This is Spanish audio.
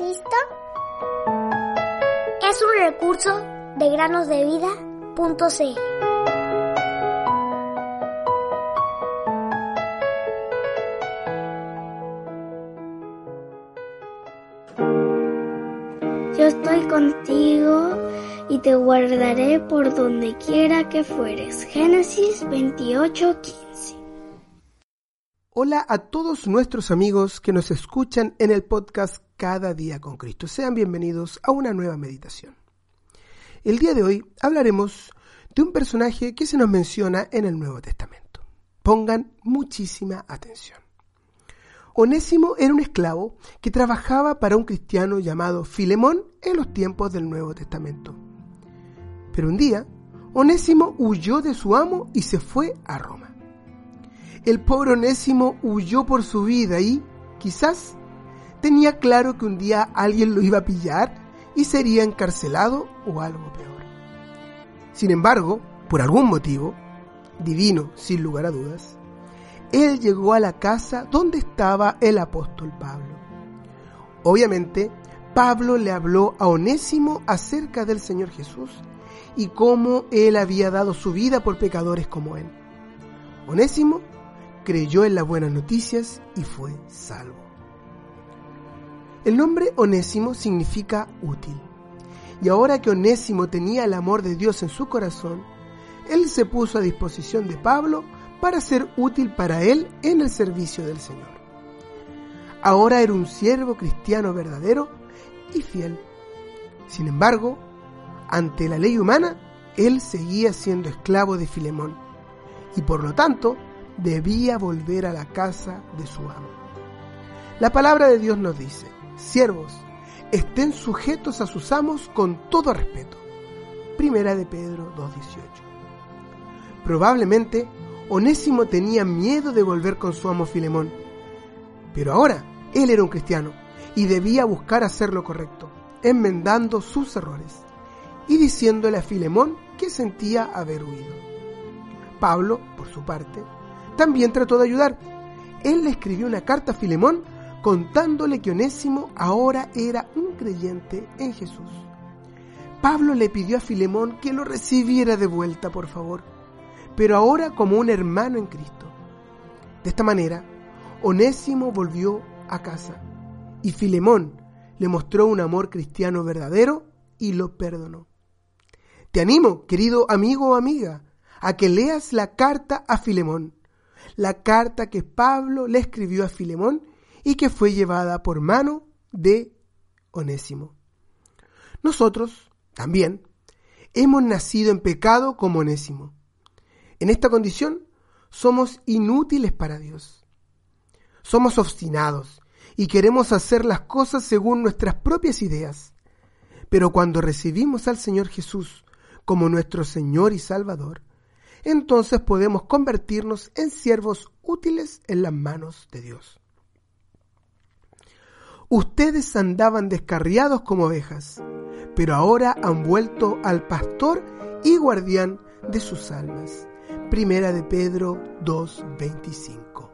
Cristo? Es un recurso de granosdevida.cl. Yo estoy contigo y te guardaré por donde quiera que fueres. Génesis 28:15. Hola a todos nuestros amigos que nos escuchan en el podcast Cada día con Cristo. Sean bienvenidos a una nueva meditación. El día de hoy hablaremos de un personaje que se nos menciona en el Nuevo Testamento. Pongan muchísima atención. Onésimo era un esclavo que trabajaba para un cristiano llamado Filemón en los tiempos del Nuevo Testamento. Pero un día, Onésimo huyó de su amo y se fue a Roma. El pobre Onésimo huyó por su vida y, quizás, tenía claro que un día alguien lo iba a pillar y sería encarcelado o algo peor. Sin embargo, por algún motivo, divino sin lugar a dudas, él llegó a la casa donde estaba el apóstol Pablo. Obviamente, Pablo le habló a Onésimo acerca del Señor Jesús y cómo él había dado su vida por pecadores como él. Onésimo creyó en las buenas noticias y fue salvo. El nombre Onésimo significa útil. Y ahora que Onésimo tenía el amor de Dios en su corazón, él se puso a disposición de Pablo para ser útil para él en el servicio del Señor. Ahora era un siervo cristiano verdadero y fiel. Sin embargo, ante la ley humana, él seguía siendo esclavo de Filemón y por lo tanto debía volver a la casa de su amo. La palabra de Dios nos dice, siervos, estén sujetos a sus amos con todo respeto. Primera de Pedro 2.18. Probablemente Onésimo tenía miedo de volver con su amo Filemón, pero ahora él era un cristiano y debía buscar hacer lo correcto, enmendando sus errores y diciéndole a Filemón que sentía haber huido. Pablo, por su parte, también trató de ayudar. Él le escribió una carta a Filemón contándole que Onésimo ahora era un creyente en Jesús. Pablo le pidió a Filemón que lo recibiera de vuelta, por favor, pero ahora como un hermano en Cristo. De esta manera, Onésimo volvió a casa y Filemón le mostró un amor cristiano verdadero y lo perdonó. Te animo, querido amigo o amiga, a que leas la carta a Filemón, la carta que Pablo le escribió a Filemón y que fue llevada por mano de Onésimo. Nosotros, también, hemos nacido en pecado como Onésimo. En esta condición somos inútiles para Dios. Somos obstinados y queremos hacer las cosas según nuestras propias ideas. Pero cuando recibimos al Señor Jesús como nuestro Señor y Salvador, entonces podemos convertirnos en siervos útiles en las manos de Dios. Ustedes andaban descarriados como ovejas, pero ahora han vuelto al pastor y guardián de sus almas. Primera de Pedro 2:25.